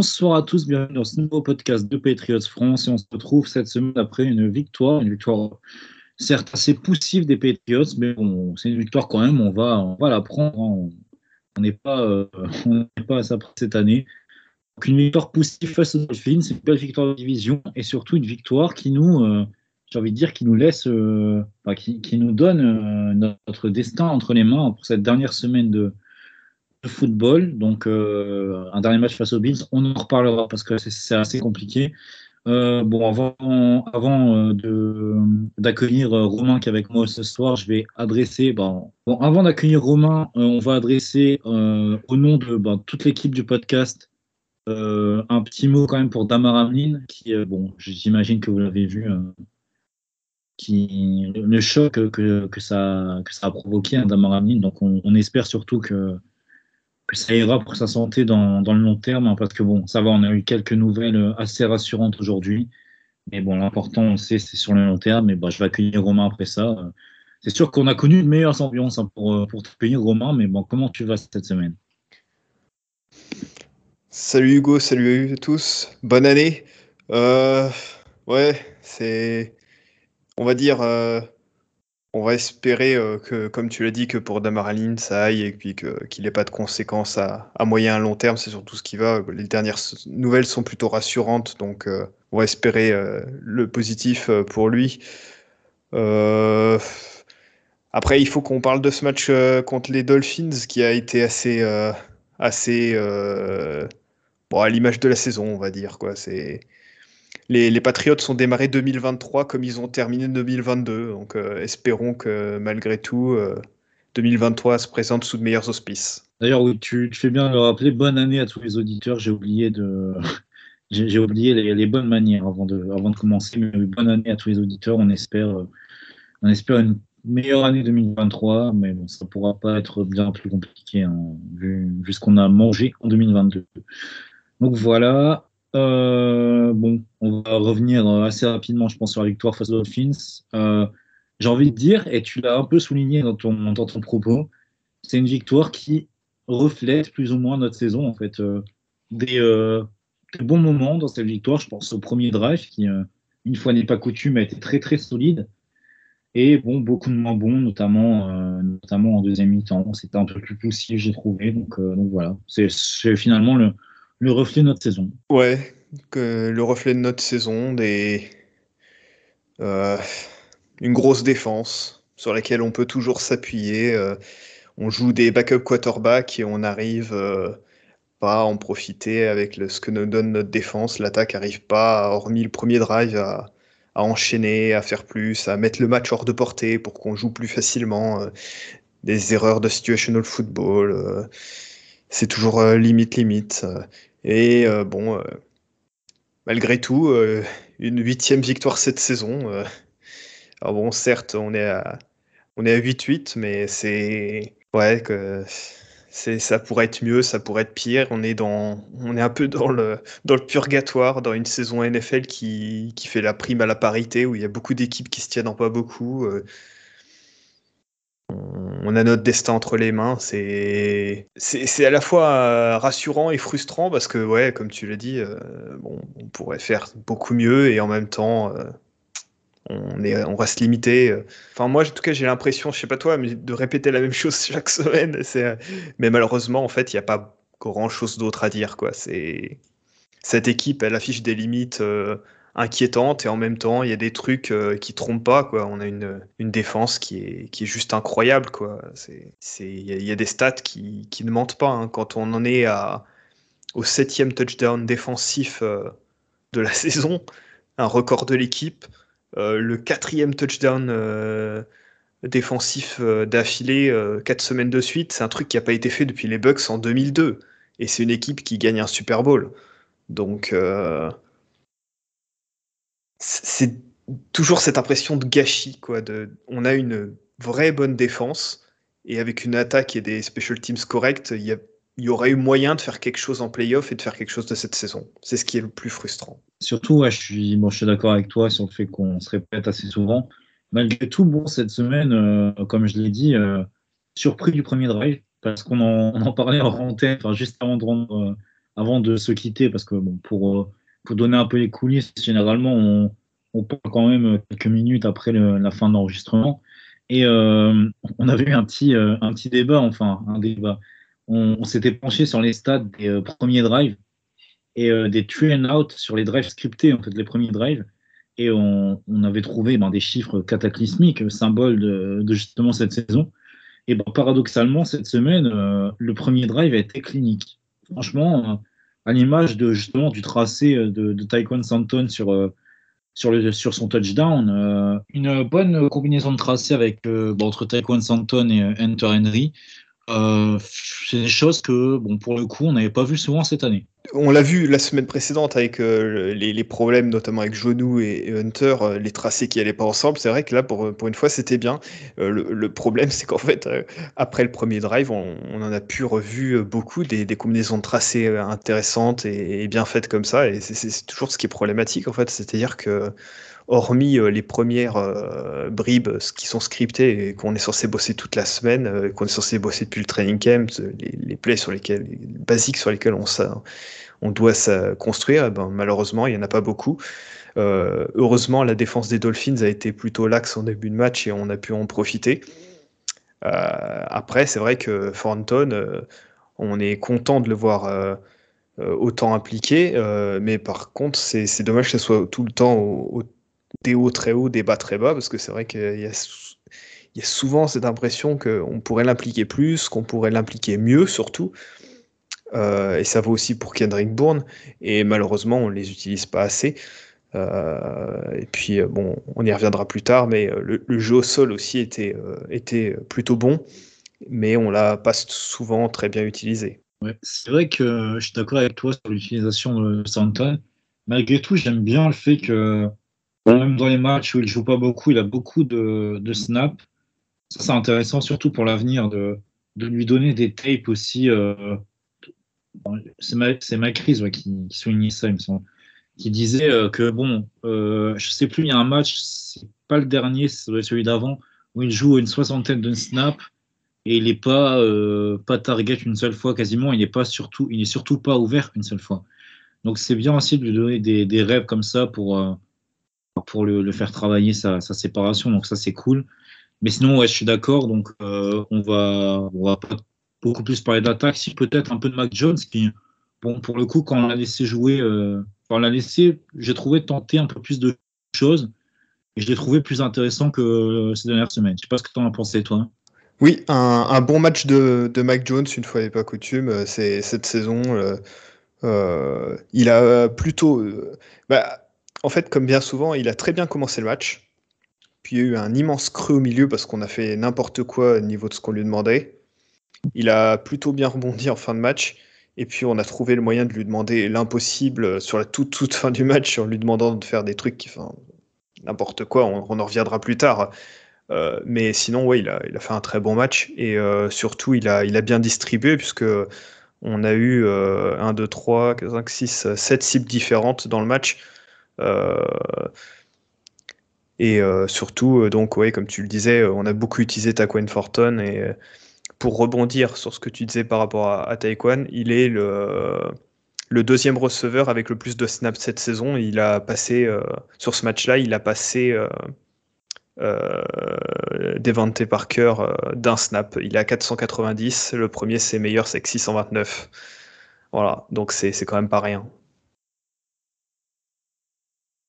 Bonsoir à tous, bienvenue dans ce nouveau podcast de Patriots France et on se retrouve cette semaine après une victoire, une victoire certes assez poussive des Patriots, mais bon, c'est une victoire quand même, on va, on va la prendre, hein. on n'est pas, euh, on pas à ça cette année. Donc une victoire poussive face aux Dolphins, c'est une belle victoire de division et surtout une victoire qui nous, euh, j'ai envie de dire, qui nous laisse, euh, qui, nous donne euh, notre destin entre les mains pour cette dernière semaine de football. Donc, euh, un dernier match face aux Bills, on en reparlera parce que c'est- assez compliqué. Euh, bon, avant, avant euh, d'accueillir Romain qui est avec moi ce soir, je vais adresser. Bon, bon, avant d'accueillir Romain, on va adresser au nom de ben, toute l'équipe du podcast un petit mot quand même pour Damar Hamlin, qui, bon, j'imagine que vous l'avez vu, qui, le choc que, que, ça, que ça a provoqué à Damar Hamlin. Donc, on, on espère surtout que ça ira pour sa santé dans, le long terme, hein, parce que bon, ça va, on a eu quelques nouvelles euh, assez rassurantes aujourd'hui. Mais bon, l'important, on sait, c'est sur le long terme. Mais bah, je vais accueillir Romain après ça. C'est sûr qu'on a connu de meilleures ambiances hein, pour, euh, pour t'accueillir, Romain. Mais bon, comment tu vas cette semaine? Salut Hugo, salut à tous, bonne année. Euh, ouais, c'est, on va dire, on va espérer euh, que, comme tu l'as dit, que pour Damaraline ça aille et puis qu'il n'ait pas de conséquences à, moyen et long terme, c'est surtout ce qui va. Les dernières nouvelles sont plutôt rassurantes, donc euh, on va espérer euh, le positif pour lui. Après, il faut qu'on parle de ce match contre les Dolphins qui a été assez, assez bon, à l'image de la saison, on va dire. Quoi. C'est... Les, les Patriots ont démarré 2023 comme ils ont terminé 2022. Donc euh, espérons que malgré tout, euh, 2023 se présente sous de meilleurs auspices. D'ailleurs, tu, fais bien de le rappeler. Bonne année à tous les auditeurs. J'ai oublié de. J'ai oublié les, bonnes manières avant de, avant de commencer. Mais bonne année à tous les auditeurs. On espère, euh, on espère une meilleure année 2023. Mais bon, ça pourra pas être bien plus compliqué hein, vu ce qu'on a mangé en 2022. Donc voilà. Euh, bon, on va revenir assez rapidement, je pense, sur la victoire face aux Dolphins. Euh, J'ai envie de dire, et tu l'as un peu souligné dans ton, dans ton propos, c'est une victoire qui reflète plus ou moins notre saison, en fait. Euh, des, bons moments dans cette victoire, je pense au premier drive qui, une fois n'est pas coutume, a été très très solide. Et bon, beaucoup de moins bons, notamment, notamment en deuxième mi-temps. C'était un peu plus poussif, j'ai trouvé. Donc, voilà, c'est finalement le, le reflet de notre saison. Ouais, le reflet de notre saison, des, euh, une grosse défense sur laquelle on peut toujours s'appuyer. euh, on joue des backup quarterbacks et on arrive euh, pas à en profiter avec ce que nous donne notre défense. L'attaque arrive pas, hormis le premier drive, à, à enchaîner, à faire plus, à mettre le match hors de portée pour qu'on joue plus facilement. des erreurs de situational football. C'est toujours euh, limite, limite. et euh, bon, euh, malgré tout, une huitième victoire cette saison. alors bon, certes, on est à, on est à 8-8, mais c'est ouais ça pourrait être mieux, ça pourrait être pire. On est dans, un peu dans le purgatoire, dans une saison NFL qui, fait la prime à la parité, où il y a beaucoup d'équipes qui se tiennent en pas beaucoup. On a notre destin entre les mains. C'est c'est à la fois euh, rassurant et frustrant parce que, ouais, comme tu l'as dit, euh, bon, on pourrait faire beaucoup mieux et en même temps, euh, on est, on reste limité. Enfin, moi, en tout cas, j'ai l'impression, je sais pas toi, mais de répéter la même chose chaque semaine. Mais malheureusement, en fait, il n'y a pas grand-chose d'autre à dire. C'est cette équipe, elle affiche des limites inquiétantes et en même temps, il y a des trucs euh, qui trompent pas, quoi. On a une, une défense qui est, qui est juste incroyable, quoi. C'est, il y a des stats qui, qui ne mentent pas. hein. Quand on en est à, au septième touchdown défensif euh, de la saison, un record de l'équipe, euh, le quatrième touchdown euh, défensif d'affilée quatre semaines de suite. C'est un truc qui n'a pas été fait depuis les Bucks en 2002. Et c'est une équipe qui gagne un Super Bowl. Donc, c'est toujours cette impression de gâchis. Quoi, on a une vraie bonne défense et avec une attaque et des special teams corrects, il y, aurait eu moyen de faire quelque chose en playoff et de faire quelque chose de cette saison. C'est ce qui est le plus frustrant. Surtout, je suis, suis d'accord avec toi sur le fait qu'on se répète assez souvent. Malgré tout, bon, cette semaine, euh, comme je l'ai dit, euh, surpris du premier drive, parce qu'on en, parlait en rentrée, enfin, juste avant de, euh, avant de se quitter, parce que bon, pour, pour donner un peu les coulisses, généralement, on, on parle quand même quelques minutes après la fin de l'enregistrement. Et euh, on avait eu un petit, euh, un petit débat, enfin, un débat. On, s'était penché sur les stats des euh, premiers drives et des three and out sur les drives scriptés, en fait, les premiers drives. Et on, avait trouvé ben, des chiffres cataclysmiques, symboles de, justement cette saison. Et ben, paradoxalement, cette semaine, le premier drive a été clinique. Franchement, à l'image de justement du tracé de, de Taekwondo Santon sur sur, le, sur son touchdown. Euh, une bonne combinaison de tracés avec, euh, entre Taekwondo Santon et euh, Hunter Henry. c'est des choses que, bon, pour le coup, on n'avait pas vu souvent cette année. On l'a vu la semaine précédente avec les, problèmes, notamment avec Jonou et, Hunter, les tracés qui n'allaient pas ensemble. C'est vrai que là, pour, pour une fois, c'était bien. Le, problème, c'est qu'en fait, après le premier drive, on, en a pu revu beaucoup des, combinaisons de tracés intéressantes et, bien faites comme ça. Et c'est toujours ce qui est problématique, en fait. C'est-à-dire que hormis euh, les premières euh, bribes qui sont scriptées et qu'on est censé bosser toute la semaine, euh, qu'on est censé bosser depuis le training camp, les, plays sur lesquels, les basiques sur lesquels on, on doit ça construire, eh ben, malheureusement, il n'y en a pas beaucoup. heureusement, la défense des Dolphins a été plutôt laxe en début de match et on a pu en profiter. après, c'est vrai que Thornton, on est content de le voir autant impliqué, mais par contre, c'est dommage que ce soit tout le temps au des hauts très hauts, des bas très bas, parce que c'est vrai qu'il y a, souvent cette impression qu'on pourrait l'impliquer plus, qu'on pourrait l'impliquer mieux surtout. Euh, et ça vaut aussi pour Kendrick Bourne. Et malheureusement, on ne les utilise pas assez. Euh, et puis, euh, bon, on y reviendra plus tard, mais le, jeu au sol aussi était, était plutôt bon, mais on l'a pas souvent très bien utilisé. C'est vrai que je suis d'accord avec toi sur l'utilisation de Santa. Malgré tout, j'aime bien le fait que même dans les matchs où il joue pas beaucoup, il a beaucoup de, de snaps. Ça, c'est intéressant, surtout pour l'avenir, de, lui donner des tapes aussi. Euh, c'est Macris ouais, qui, qui soulignait ça, il me semble. Qui disait euh, que, bon, euh, je sais plus, il y a un match, c'est pas le dernier, c'est celui d'avant, où il joue une soixantaine de snaps et il n'est pas, euh, pas target une seule fois quasiment, il n'est surtout, surtout pas ouvert une seule fois. Donc c'est bien aussi de lui donner des, des rêves comme ça pour, pour le, faire travailler sa, séparation. Donc ça, c'est cool. Mais sinon, je suis d'accord. Donc euh, on va, va pas beaucoup plus parler d'attaque. Si peut-être un peu de Mac Jones, qui, bon, pour le coup, quand on l'a laissé jouer, euh, quand on l'a laissé, j'ai trouvé tenter un peu plus de choses. Et je l'ai trouvé plus intéressant que euh, ces dernières semaines. Je sais pas ce que tu en as pensé, toi. Oui, un, bon match de, de, Mac Jones, une fois n'est pas coutume, cette saison. il a plutôt. Bah, en fait, comme bien souvent, il a très bien commencé le match. Puis il y a eu un immense creux au milieu parce qu'on a fait n'importe quoi au niveau de ce qu'on lui demandait. Il a plutôt bien rebondi en fin de match. Et puis on a trouvé le moyen de lui demander l'impossible sur la toute, toute fin du match en lui demandant de faire des trucs qui, enfin, n'importe quoi, on, en reviendra plus tard. Euh, mais sinon, oui, il a, fait un très bon match et euh, surtout, il a, bien distribué puisque on a eu 1, 2, 3, 4, 5, 6, 7 cibles différentes dans le match. Euh, et euh, surtout, euh, donc, comme tu le disais, on a beaucoup utilisé Taquan Forton. Et pour rebondir sur ce que tu disais par rapport à, à Taekwon, il est le, deuxième receveur avec le plus de snaps cette saison. Il a passé, sur ce match-là, il a passé euh, Devante Parker d'un snap. Il à 490. Le premier, c'est meilleur, c'est 629. Voilà, donc c'est quand même pas rien.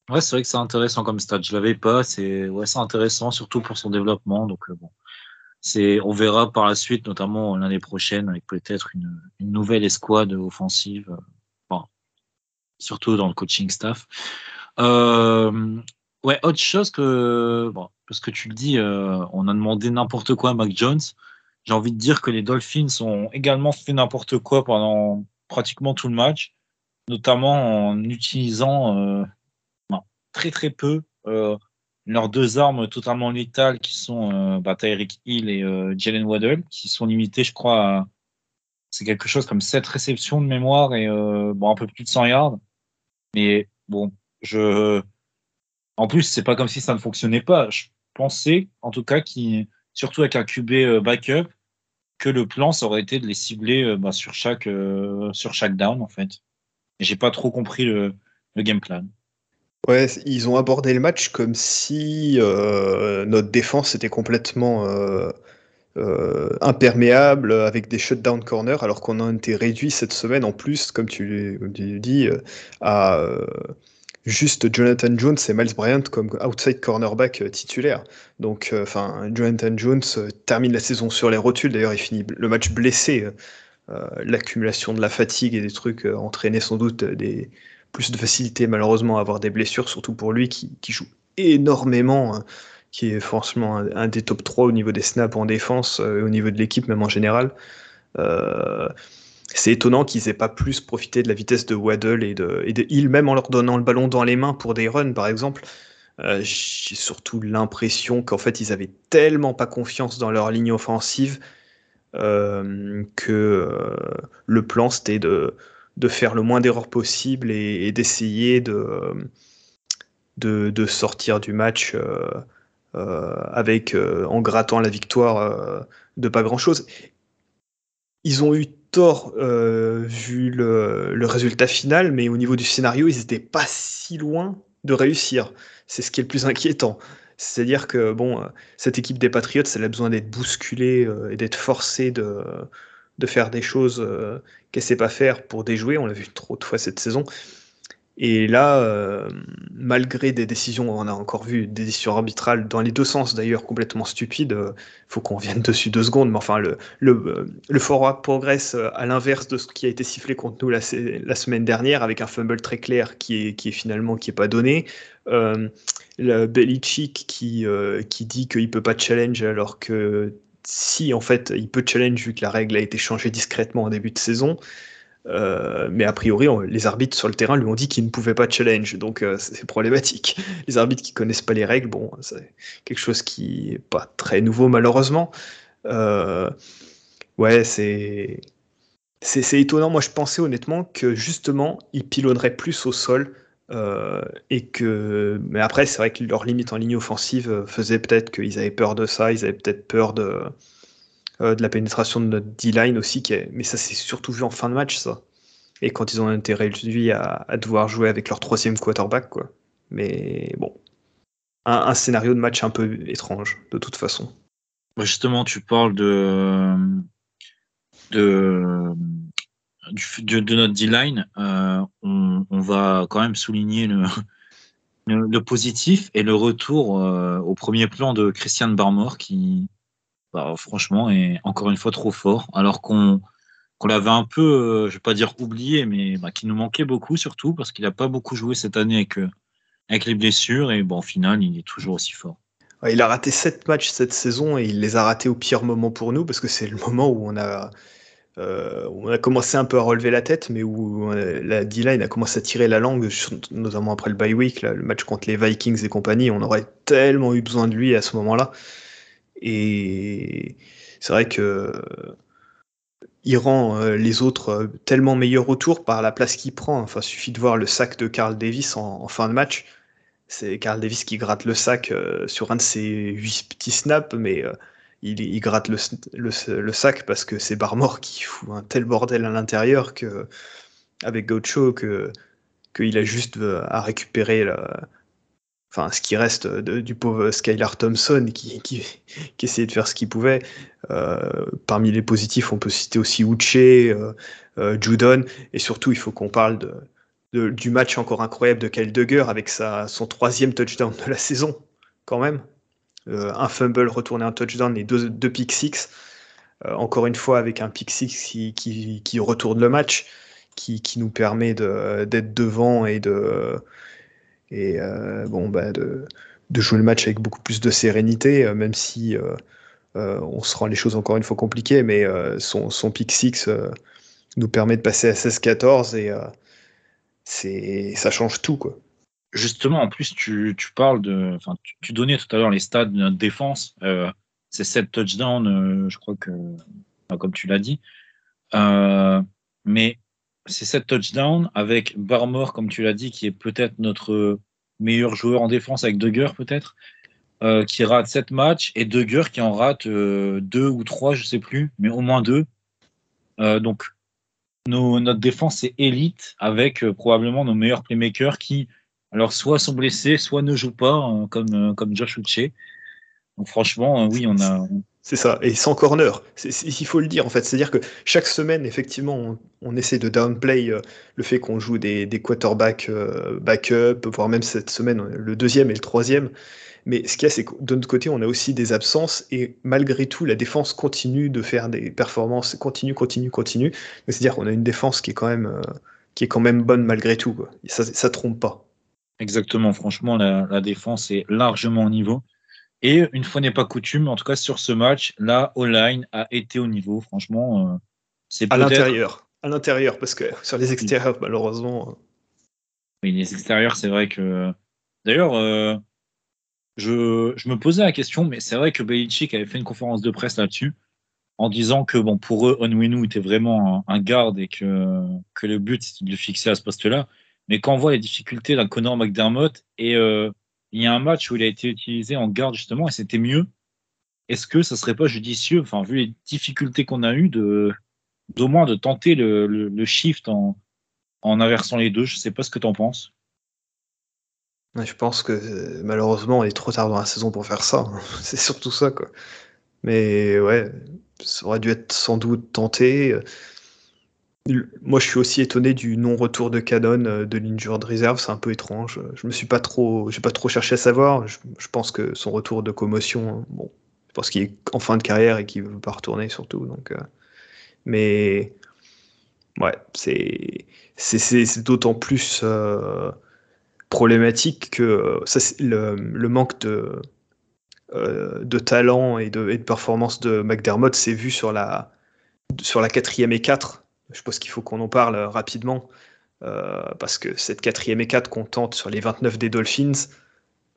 Ouais, c'est vrai que c'est intéressant comme stade. Je l'avais pas. C'est ouais, c'est intéressant, surtout pour son développement. Donc euh, bon, c'est on verra par la suite, notamment l'année prochaine, avec peut-être une, nouvelle escouade offensive. Euh, surtout dans le coaching staff. Euh, ouais, autre chose que parce que tu le dis, on a demandé n'importe quoi à Mac Jones. J'ai envie de dire que les Dolphins ont également fait n'importe quoi pendant pratiquement tout le match, notamment en utilisant très très peu leurs deux armes totalement létales qui sont euh, bah, Tyreek Hill et euh, Jalen Waddell, qui sont limitées, je crois, à c'est quelque chose comme 7 réceptions de mémoire et euh, bon, un peu plus de 100 yards. Mais bon, je. En plus, c'est pas comme si ça ne fonctionnait pas. Je pensais, en tout cas, qui surtout avec un QB euh, backup, que le plan, ça aurait été de les cibler euh, bah, sur, chaque, sur chaque down, en fait. Et j'ai pas trop compris le, le game plan. Ouais, ils ont abordé le match comme si euh, notre défense était complètement euh, euh, imperméable avec des shutdown corners, alors qu'on a été réduit cette semaine en plus, comme tu, l'as dis, à juste Jonathan Jones et Miles Bryant comme outside cornerback titulaire. Donc, enfin, Jonathan Jones termine la saison sur les rotules. D'ailleurs, il finit le match blessé. L'accumulation de la fatigue et des trucs entraînait sans doute des plus de facilité malheureusement à avoir des blessures, surtout pour lui qui, joue énormément, hein, qui est forcément un, des top 3 au niveau des snaps en défense euh, au niveau de l'équipe même en général. Euh, c'est étonnant qu'ils aient pas plus profité de la vitesse de Waddle et de, et de Hill, même en leur donnant le ballon dans les mains pour des runs par exemple. Euh, j'ai surtout l'impression qu'en fait ils avaient tellement pas confiance dans leur ligne offensive que le plan c'était de, de faire le moins d'erreurs possible et, d'essayer de, de, sortir du match euh, euh, avec euh, en grattant la victoire de pas grand chose. Ils ont eu tort vu le, résultat final, mais au niveau du scénario, ils n'étaient pas si loin de réussir. C'est ce qui est le plus inquiétant. C'est-à-dire que bon, cette équipe des Patriots, elle a besoin d'être bousculée et d'être forcée de, de faire des choses euh, qu'elle sait pas faire pour déjouer. On l'a vu trop de fois cette saison. Et là, euh, malgré des décisions, on a encore vu des décisions arbitrales dans les deux sens d'ailleurs complètement stupides. Euh, faut qu'on vienne dessus deux secondes, mais enfin le le, le forward progresse à l'inverse de ce qui a été sifflé contre nous la, la, semaine dernière avec un fumble très clair qui est qui est finalement qui est pas donné. Euh, le Belichick qui qui dit qu'il peut pas challenge alors que si en fait il peut challenge vu que la règle a été changée discrètement en début de saison. Euh, mais a priori, les arbitres sur le terrain lui ont dit qu'ils ne pouvaient pas challenge, donc euh, c'est problématique. Les arbitres qui connaissent pas les règles, bon, c'est quelque chose qui est pas très nouveau malheureusement. Euh, ouais, c'est c'est étonnant. Moi, je pensais honnêtement que justement, ils pilonneraient plus au sol euh, et que, mais après, c'est vrai que leur limite en ligne offensive euh, faisait peut-être qu'ils avaient peur de ça, ils avaient peut-être peur de, euh, de la pénétration de notre D-line aussi, mais ça s'est surtout vu en fin de match, ça. Et quand ils ont intérêt lui à, devoir jouer avec leur troisième quarterback, quoi. Mais bon, un, un, scénario de match un peu étrange, de toute façon. Justement, tu parles de, de de, notre D-line, euh, on, va quand même souligner le, positif et le retour euh, au premier plan de Christian Barmore qui, bah, franchement, est encore une fois trop fort. Alors qu'on l'avait un peu, euh, je vais pas dire oublié, mais bah, qui nous manquait beaucoup surtout parce qu'il n'a pas beaucoup joué cette année avec, avec les blessures et bon, au final, il est toujours aussi fort. Il a raté sept matchs cette saison et il les a ratés au pire moment pour nous parce que c'est le moment où on a euh, on a commencé un peu à relever la tête, mais où euh, la D-line a commencé à tirer la langue, notamment après le bye week, le match contre les Vikings et compagnie. On aurait tellement eu besoin de lui à ce moment-là. Et c'est vrai que il rend euh, les autres tellement meilleurs autour par la place qu'il prend. Enfin, suffit de voir le sac de Carl Davis en, fin de match. C'est Carl Davis qui gratte le sac sur un de ses huit petits snaps, mais il, gratte le, sac parce que c'est Barmore qui fout un tel bordel à l'intérieur que avec Gaucho que qu'il a juste euh, à récupérer enfin ce qui reste du pauvre Skylar Thompson qui, qui, essayait de faire ce qu'il pouvait. Euh, parmi les positifs, on peut citer aussi Uche, euh, Judon, et surtout il faut qu'on parle de, du match encore incroyable de Kyle Duggar avec sa, son troisième touchdown de la saison, quand même. Euh, un fumble retourné un touchdown et deux, deux pick six. Euh, encore une fois, avec un pick six qui, qui, retourne le match, qui, qui nous permet d'être devant et de, et, euh, bon, bah de, de jouer le match avec beaucoup plus de sérénité, même si on se rend les choses encore une fois compliquées, mais son, son pick 6 nous permet de passer à 16-14 et ça change tout quoi. Justement, en plus, tu, tu parles de. Enfin, tu, donnais tout à l'heure les stats de notre défense. Euh, c'est 7 touchdowns, euh, je crois que. comme tu l'as dit. Euh, mais c'est 7 touchdowns avec Barmore, comme tu l'as dit, qui est peut-être notre meilleur joueur en défense avec Dugger, peut-être, euh, qui rate 7 matchs, et Dugger qui en rate 2 ou 3, je sais plus, mais au moins 2. donc, nos, notre défense est élite avec probablement nos meilleurs playmakers qui alors, soit sont blessés, soit ne jouent pas, hein, comme, euh, comme Josh Uche. Donc, franchement, euh, oui, on a. C'est ça, et sans corner. il faut le dire, en fait. C'est-à-dire que chaque semaine, effectivement, on, essaie de downplay euh, le fait qu'on joue des, des quarterbacks backup, voire même cette semaine, le deuxième et le troisième. Mais ce qu'il y a, c'est que de notre côté, on a aussi des absences et malgré tout, la défense continue de faire des performances, continue, continue, continue. C'est-à-dire qu'on a une défense qui est quand même, qui est quand même bonne malgré tout. Ça, ça trompe pas. Exactement, franchement, la, défense est largement au niveau. Et une fois n'est pas coutume, en tout cas sur ce match, la O-line a été au niveau. Franchement, euh, c'est À l'intérieur, à l'intérieur, parce que sur les extérieurs, malheureusement. Euh. Oui, les extérieurs, c'est vrai que. D'ailleurs, euh, je, je, me posais la question, mais c'est vrai que Belichick avait fait une conférence de presse là-dessus, en disant que bon, pour eux, Onwenu était vraiment un, un garde et que, que le but c'était de le fixer à ce poste-là. Mais quand on voit les difficultés d'un Connor McDermott, et euh, il y a un match où il a été utilisé en garde justement, et c'était mieux, est-ce que ça serait pas judicieux, enfin, vu les difficultés qu'on a eues, de, d'au moins de tenter le, le, shift en, en inversant les deux? Je sais pas ce que tu en penses. Je pense que malheureusement, on est trop tard dans la saison pour faire ça. C'est surtout ça, quoi. Mais ouais, ça aurait dû être sans doute tenté. Moi, je suis aussi étonné du non-retour de Canon euh, de l'injured reserve. C'est un peu étrange. Je me suis pas trop, j'ai pas trop cherché à savoir. Je, pense que son retour de commotion, hein, bon, je pense qu'il est en fin de carrière et qu'il veut pas retourner surtout. Donc, euh, mais ouais, c'est c'est d'autant plus euh, problématique que le, le, manque de de talent et de, et de performance de McDermott s'est vu sur la sur la quatrième et 4 je pense qu'il faut qu'on en parle euh, rapidement, euh, parce que cette quatrième et 4 qu'on tente sur les 29 des Dolphins,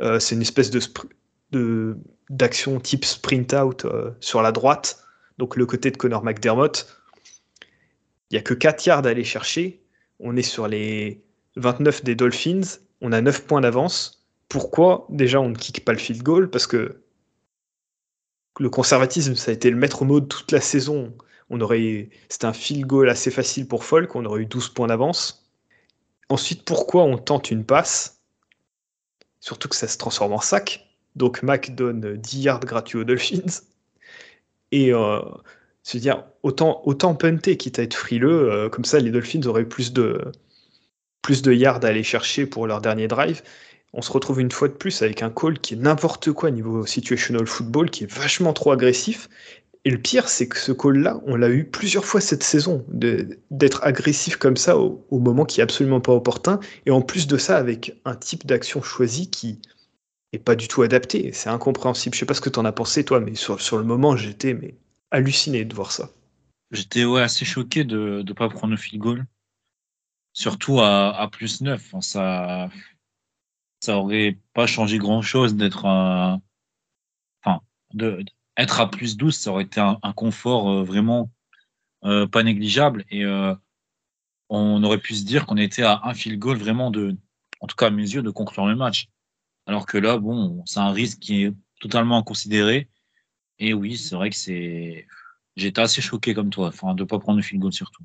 euh, c'est une espèce de, d'action type sprint out sur la droite, donc le côté de Connor McDermott. Il n'y a que 4 yards à aller chercher. On est sur les 29 des Dolphins. On a 9 points d'avance. Pourquoi? Déjà on ne kick pas le field goal Parce que le conservatisme, ça a été le maître mot de toute la saison on aurait, c'était un field goal assez facile pour Folk, on aurait eu 12 points d'avance. Ensuite, pourquoi on tente une passe? Surtout que ça se transforme en sac. Donc Mac donne 10 yards gratuits aux Dolphins. Et euh, se dire, autant, autant punter quitte à être frileux, euh, comme ça les Dolphins auraient plus de, plus de yards à aller chercher pour leur dernier drive. On se retrouve une fois de plus avec un call qui est n'importe quoi niveau situational football, qui est vachement trop agressif. Et le pire, c'est que ce call-là, on l'a eu plusieurs fois cette saison, d'être agressif comme ça au, moment qui est absolument pas opportun, et en plus de ça, avec un type d'action choisi qui est pas du tout adapté. C'est incompréhensible. Je sais pas ce que tu en as pensé, toi, mais sur, sur le moment, j'étais halluciné de voir ça. J'étais assez choqué de ne pas prendre le field goal. Surtout à, à plus 9. ça, ça aurait pas changé grand chose d'être. Enfin, de, être à plus 12, ça aurait été un, confort euh, vraiment euh, pas négligeable. Et euh, on aurait pu se dire qu'on était à un field goal vraiment de, en tout cas à mes yeux, de conclure le match. Alors que là, bon, c'est un risque qui est totalement inconsidéré. Et oui, c'est vrai que c'est. J'étais assez choqué comme toi, enfin, de ne pas prendre le field goal surtout.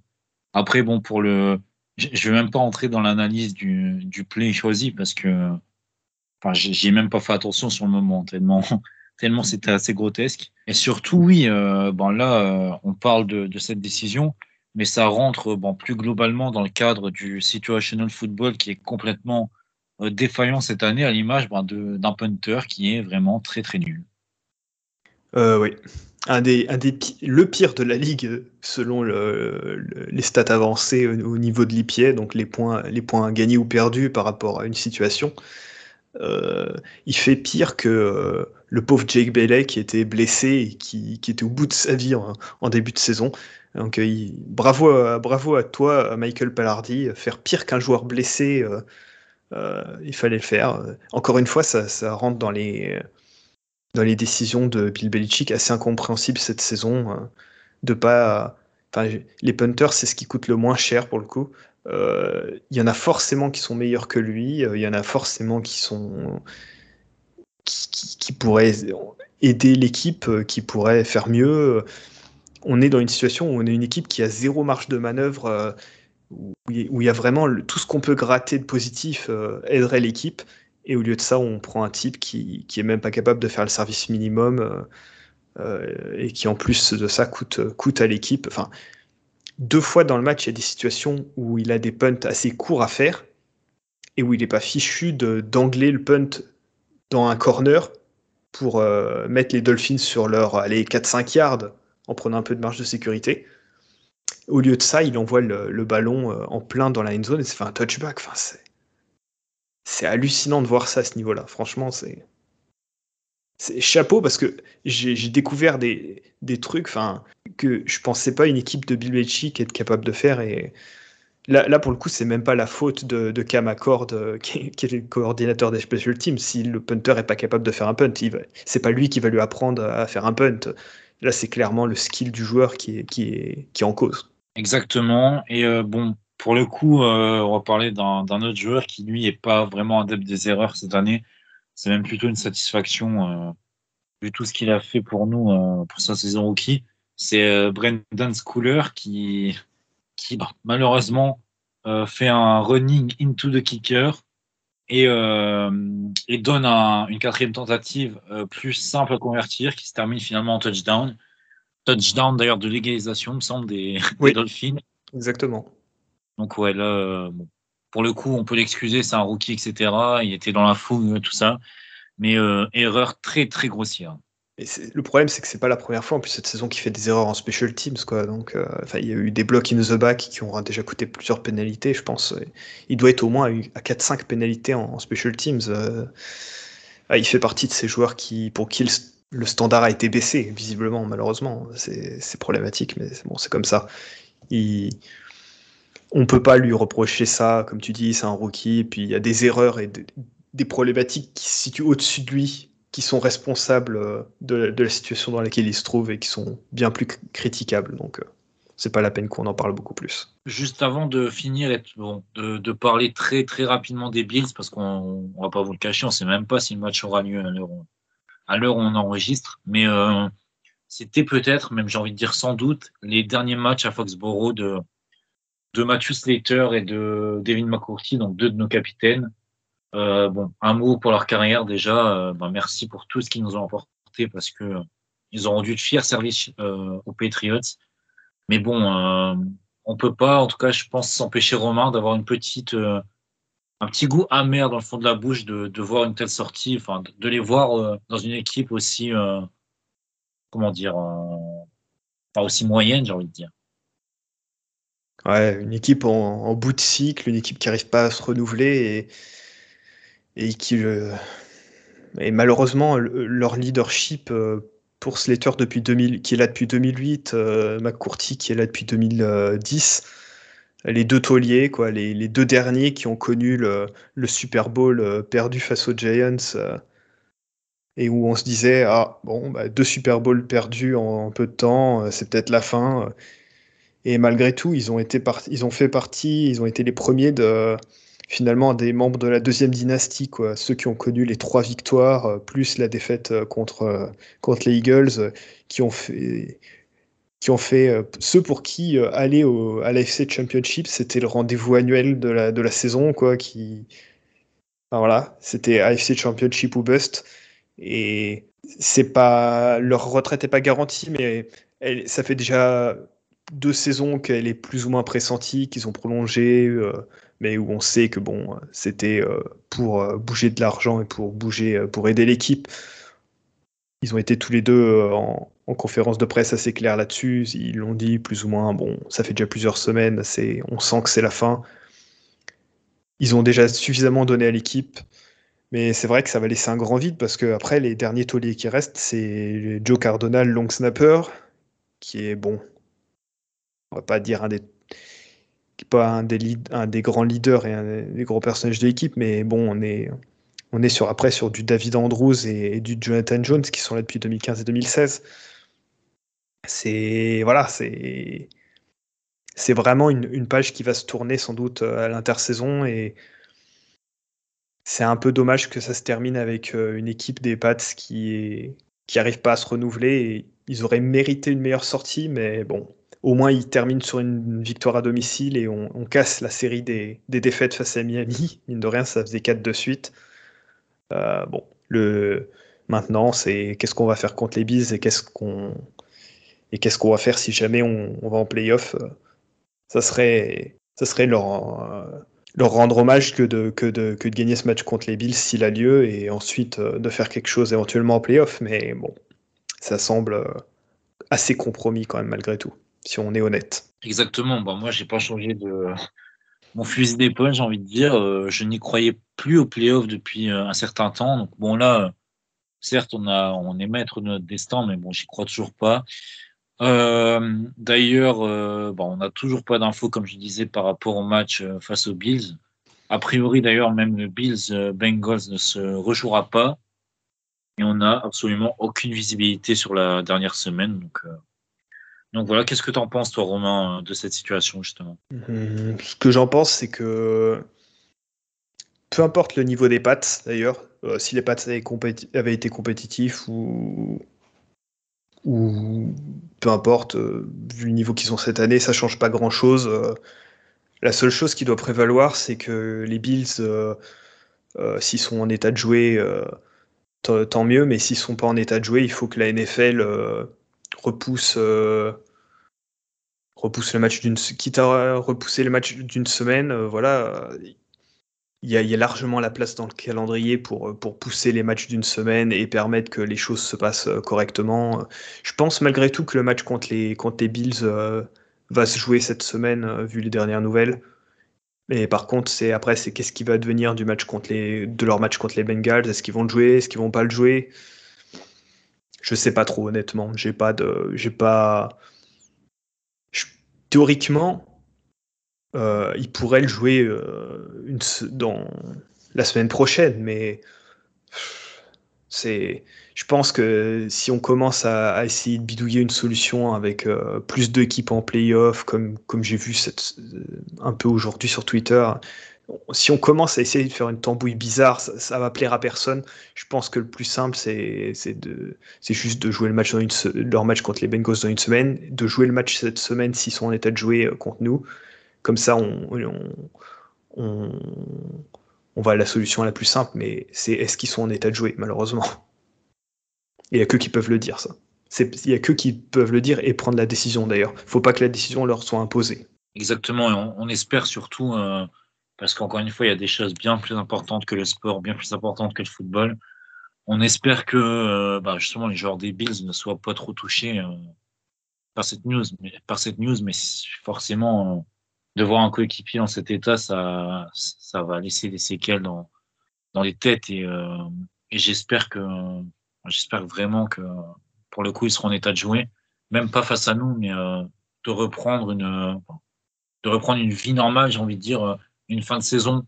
Après, bon, pour le. Je vais même pas entrer dans l'analyse du, du play choisi parce que. Enfin, j'ai même pas fait attention sur le moment, tellement tellement c'était assez grotesque. Et surtout, oui, euh, bon, là, euh, on parle de, cette décision, mais ça rentre bon, plus globalement dans le cadre du situational football qui est complètement euh, défaillant cette année, à l'image ben, d'un punter qui est vraiment très très nul. oui. Un des, un des, le pire de la ligue selon les stats avancées au, niveau de l'IPA, donc les points, les points gagnés ou perdus par rapport à une situation. il fait pire que le pauvre Jake Bailey qui était blessé qui, était au bout de sa vie en, début de saison. Donc bravo, à, bravo à toi, Michael Pallardi. Faire pire qu'un joueur blessé, il fallait le faire. Encore une fois, ça, ça rentre dans les dans les décisions de Bill Belichick assez incompréhensibles cette saison. Euh, de pas, les punters, c'est ce qui coûte le moins cher pour le coup. Euh, il y en a forcément qui sont meilleurs que lui. Euh, il y en a forcément qui sont qui, pourraient aider l'équipe, qui pourraient faire mieux. On est dans une situation où on est une équipe qui a zéro marge de manœuvre, où il y a vraiment tout ce qu'on peut gratter de positif aiderait l'équipe. Et au lieu de ça, on prend un type qui, qui est même pas capable de faire le service minimum euh, euh, et qui en plus de ça coûte, coûte à l'équipe. Enfin, deux fois dans le match, il y a des situations où il a des punts assez courts à faire et où il n'est pas fichu d'angler le punt dans un corner pour euh, mettre les Dolphins sur leur 4-5 yards en prenant un peu de marge de sécurité. Au lieu de ça, il envoie le, ballon en plein dans la end zone et c'est fait un touchback. Enfin, c'est hallucinant de voir ça à ce niveau-là. Franchement, c'est. C'est chapeau parce que j'ai découvert des, des trucs que je pensais pas une équipe de Bill Belichick être capable de faire. Et là, pour le coup, c'est même pas la faute de, Cam Accord, euh, qui, est le coordinateur des special teams. Si le punter est pas capable de faire un punt, c'est pas lui qui va lui apprendre à faire un punt. Là, c'est clairement le skill du joueur qui est, qui est, qui en cause. Exactement. Et euh, bon, pour le coup, euh, on va parler d'un autre joueur qui, lui, est pas vraiment adepte des erreurs cette année. C'est même plutôt une satisfaction, vu tout ce qu'il a fait pour nous pour sa saison rookie. C'est Brendan Schooler qui, qui bah, malheureusement fait un running into the kicker et, et donne un, une quatrième tentative plus simple à convertir qui se termine finalement en touchdown. Touchdown d'ailleurs de légalisation, me semble, des, des Dolphins. Exactement. Donc ouais, là, euh, pour le coup, on peut l'excuser, c'est un rookie, etc. Il était dans la fougue, tout ça. Mais euh, erreur très très grossière. Le problème, c'est que c'est pas la première fois en plus cette saison qui fait des erreurs en special teams, quoi. Donc, euh, il y a eu des blocs in the back qui ont déjà coûté plusieurs pénalités, je pense. Il doit être au moins à 4-5 pénalités en, special teams. Ah, il fait partie de ces joueurs qui, pour qui le, standard a été baissé, visiblement, malheureusement. C'est problématique, mais c'est comme ça. Il, on peut pas lui reprocher ça, comme tu dis, c'est un rookie, et puis il y a des erreurs et des problématiques qui se situent au-dessus de lui, qui sont responsables euh, de, la situation dans laquelle il se trouve et qui sont bien plus critiquables. Donc, euh, c'est pas la peine qu'on en parle beaucoup plus. Juste avant de finir, de, parler très très rapidement des Bills, parce qu'on va pas vous le cacher, on sait même pas si le match aura lieu à l'heure où, on enregistre, mais euh, c'était peut-être, même j'ai envie de dire sans doute, les derniers matchs à Foxborough de, de Matthew Slater et de Devin McCourty, donc deux de nos capitaines. Euh, bon, un mot pour leur carrière déjà. Ben, merci pour tout ce qu'ils nous ont apporté parce que euh, ils ont rendu de fiers services aux Patriots. Mais bon, on peut pas, en tout cas, je pense, s'empêcher Romain d'avoir une petite, un petit goût amer dans le fond de la bouche de, de voir une telle sortie, enfin, de, les voir dans une équipe aussi, comment dire, pas aussi moyenne, j'ai envie de dire. Ouais, une équipe en, bout de cycle, une équipe qui n'arrive pas à se renouveler et, et qui. Euh, et malheureusement, leur leadership euh, pour Slater depuis 2000, qui est là depuis 2008, euh, McCourty qui est là depuis 2010, les deux tauliers, quoi, les, deux derniers qui ont connu le, Super Bowl perdu face aux Giants et où on se disait ah bon bah, deux Super Bowls perdus en peu de temps, c'est peut-être la fin. Et malgré tout, ils ont, été ils ont fait partie, ils ont été les premiers de finalement des membres de la deuxième dynastie, quoi. ceux qui ont connu les trois victoires, euh, plus la défaite euh, contre, euh, contre les Eagles, qui ont fait, qui ont fait ceux pour qui aller au, à l'AFC Championship, c'était le rendez-vous annuel de la, de la saison, quoi, qui, voilà, c'était AFC Championship ou bust. Et c'est pas, leur retraite n'est pas garantie, mais ça fait déjà deux saisons qu'elle est plus ou moins pressentie, qu'ils ont prolongé, mais où on sait que bon, c'était euh, pour euh, bouger de l'argent et pour bouger, pour aider l'équipe. Ils ont été tous les deux en, conférence de presse assez clair là-dessus. Ils l'ont dit plus ou moins. Bon, ça fait déjà plusieurs semaines. On sent que c'est la fin. Ils ont déjà suffisamment donné à l'équipe. Mais c'est vrai que ça va laisser un grand vide parce que après les derniers tauliers qui restent, c'est Joe Cardonal, long snapper, qui est bon. On va pas dire un des pas un des, grands leaders et un des gros personnages de l'équipe, mais bon, on est, on est sur, après sur du David Andrews et, du Jonathan Jones qui sont là depuis 2015 et 2016. C'est voilà, c'est vraiment une, une, page qui va se tourner sans doute à l'intersaison et c'est un peu dommage que ça se termine avec euh, une équipe des Pats qui est qui pas à se renouveler. Et ils auraient mérité une meilleure sortie, mais bon, au moins ils terminent sur une victoire à domicile et on, casse la série des, défaites face à Miami. Mine de rien, ça faisait 4 de suite. Euh, bon, le maintenant, c'est qu'est-ce qu'on va faire contre les Bees et qu'est-ce qu'on va faire si jamais on, va en playoff. Euh, ça serait ça serait leur leur rendre hommage que de, que, de, que de gagner ce match contre les Bills s'il a lieu et ensuite euh, de faire quelque chose éventuellement en playoff. Mais bon, ça semble euh, assez compromis quand même malgré tout, si on est honnête. Exactement. Bon, moi, j'ai pas changé de mon fusil d'épaule, j'ai envie de dire. Euh, je n'y croyais plus au playoff depuis un certain temps. Donc bon, là, certes, on, a, on est maître de notre destin, mais bon, j'y crois toujours pas. Euh, D'ailleurs, euh, bon, on n'a toujours pas d'infos, comme je disais, par rapport au match euh, face aux Bills. A priori, d'ailleurs, même le Bills-Bengals euh, ne se rejouera pas. Et on n'a absolument aucune visibilité sur la dernière semaine. Donc, euh, donc voilà, qu'est-ce que tu en penses, toi, Romain, de cette situation, justement? Mmh, Ce que j'en pense, c'est que peu importe le niveau des pattes, d'ailleurs, si les pattes avaient, été compétitifs ou, peu importe, euh, vu le niveau qu'ils ont cette année, ça change pas grand chose. Euh. la seule chose qui doit prévaloir, c'est que les Bills, euh, s'ils sont en état de jouer, tant mieux, mais s'ils sont pas en état de jouer, il faut que la NFL repousse, repousse le match d'une, quitte à repousser le match d'une semaine, voilà, il y, a, largement la place dans le calendrier pour, pour pousser les matchs d'une semaine et permettre que les choses se passent euh, correctement. Je pense malgré tout que le match contre les, contre les Bills euh, va se jouer cette semaine, euh, vu les dernières nouvelles. Mais par contre, c'est après, c'est qu'est-ce qui va devenir du match contre les, de leur match contre les Bengals? Est-ce qu'ils vont le jouer? Est-ce qu'ils vont pas le jouer? Je sais pas trop, honnêtement. J'ai pas de, j'ai pas. théoriquement, euh, il pourrait le jouer euh, dans la semaine prochaine, mais c'est. Je pense que si on commence à, essayer de bidouiller une solution avec euh, plus d'équipes en playoff, comme, comme j'ai vu un peu aujourd'hui sur Twitter, si on commence à essayer de faire une tambouille bizarre, ça, va plaire à personne. Je pense que le plus simple, c'est juste de jouer le match dans une, leur match contre les Bengals dans une semaine, de jouer le match cette semaine s'ils sont en état de jouer contre nous, comme ça, on, on, on, va à la solution la plus simple, mais c'est est-ce qu'ils sont en état de jouer, malheureusement? Il n'y a que qui peuvent le dire, ça. Il n'y a que qui peuvent le dire et prendre la décision, d'ailleurs. Il ne faut pas que la décision leur soit imposée. Exactement, et on, espère surtout, euh, parce qu'encore une fois, il y a des choses bien plus importantes que le sport, bien plus importantes que le football. On espère que euh, bah, justement les joueurs des Bills ne soient pas trop touchés euh, par cette news, mais, par cette news, mais forcément de voir un coéquipier dans cet état, ça, ça va laisser des séquelles dans, dans les têtes et, euh, et j'espère que, j'espère vraiment que pour le coup, ils seront en état de jouer, même pas face à nous, mais euh, de reprendre une, de reprendre une vie normale, j'ai envie de dire, une fin de saison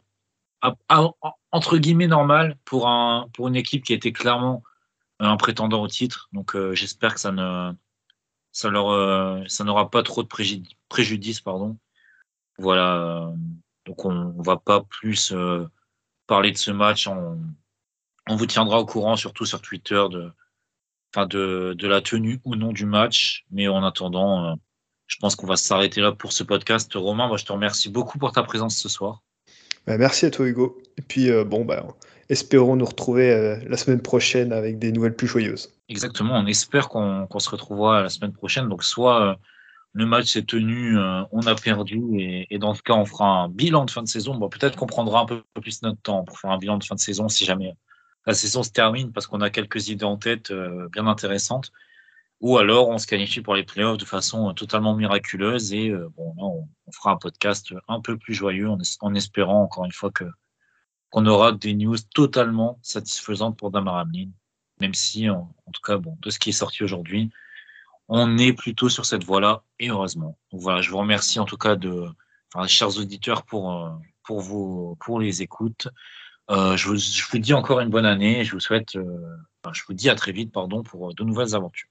entre guillemets normale pour un, pour une équipe qui était clairement un prétendant au titre. Donc, euh, j'espère que ça ne, ça leur, ça n'aura pas trop de préjudice, pardon, voilà, euh, donc on ne va pas plus euh, parler de ce match. On, vous tiendra au courant, surtout sur Twitter, de, de, de la tenue ou non du match. Mais en attendant, euh, je pense qu'on va s'arrêter là pour ce podcast. Romain, moi, je te remercie beaucoup pour ta présence ce soir. Bah, merci à toi, Hugo. Et puis, bon, bah, espérons nous retrouver la semaine prochaine avec des nouvelles plus joyeuses. Exactement, on espère qu'on se retrouvera la semaine prochaine. Donc, soit le match s'est tenu, euh, on a perdu, et, dans ce cas, on fera un bilan de fin de saison. Bon, peut-être qu'on prendra un peu plus notre temps pour faire un bilan de fin de saison si jamais la saison se termine, parce qu'on a quelques idées en tête euh, bien intéressantes. Ou alors, on se qualifie pour les playoffs de façon euh, totalement miraculeuse, et bon, là, on, fera un podcast un peu plus joyeux en, espérant encore une fois que qu'on aura des news totalement satisfaisantes pour Damar Hamlin, même si, en, tout cas, bon, de ce qui est sorti aujourd'hui, on est plutôt sur cette voie-là, et heureusement. Donc voilà, je vous remercie en tout cas de, enfin, chers auditeurs pour, euh, pour, vous, pour les écoutes. Euh, je, vous, je, vous, dis encore une bonne année et je vous souhaite, euh, je vous dis à très vite, pardon, pour de nouvelles aventures.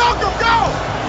Malcolm, go!